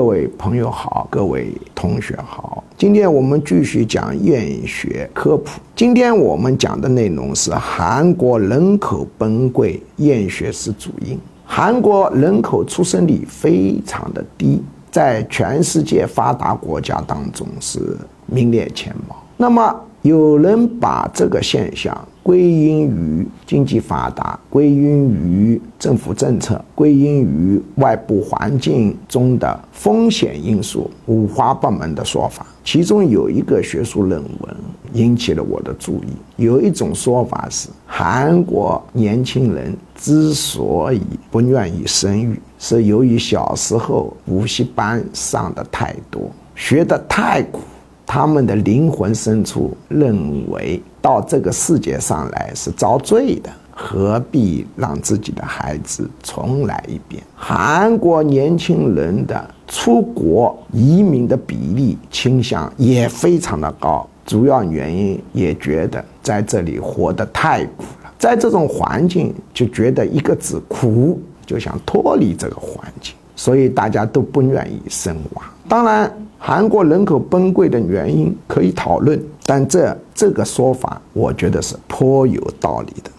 各位朋友好，各位同学好，今天我们继续讲厌学科普。今天我们讲的内容是韩国人口崩溃，厌学是主因。韩国人口出生率非常的低，在全世界发达国家当中是名列前茅。那么有人把这个现象。归因于经济发达，归因于政府政策，归因于外部环境中的风险因素，五花八门的说法。其中有一个学术论文引起了我的注意。有一种说法是，韩国年轻人之所以不愿意生育，是由于小时候补习班上的太多，学得太苦。他们的灵魂深处认为，到这个世界上来是遭罪的，何必让自己的孩子重来一遍？韩国年轻人的出国移民的比例倾向也非常的高，主要原因也觉得在这里活得太苦了，在这种环境就觉得一个字苦，就想脱离这个环境，所以大家都不愿意生娃。当然。韩国人口崩溃的原因可以讨论，但这这个说法，我觉得是颇有道理的。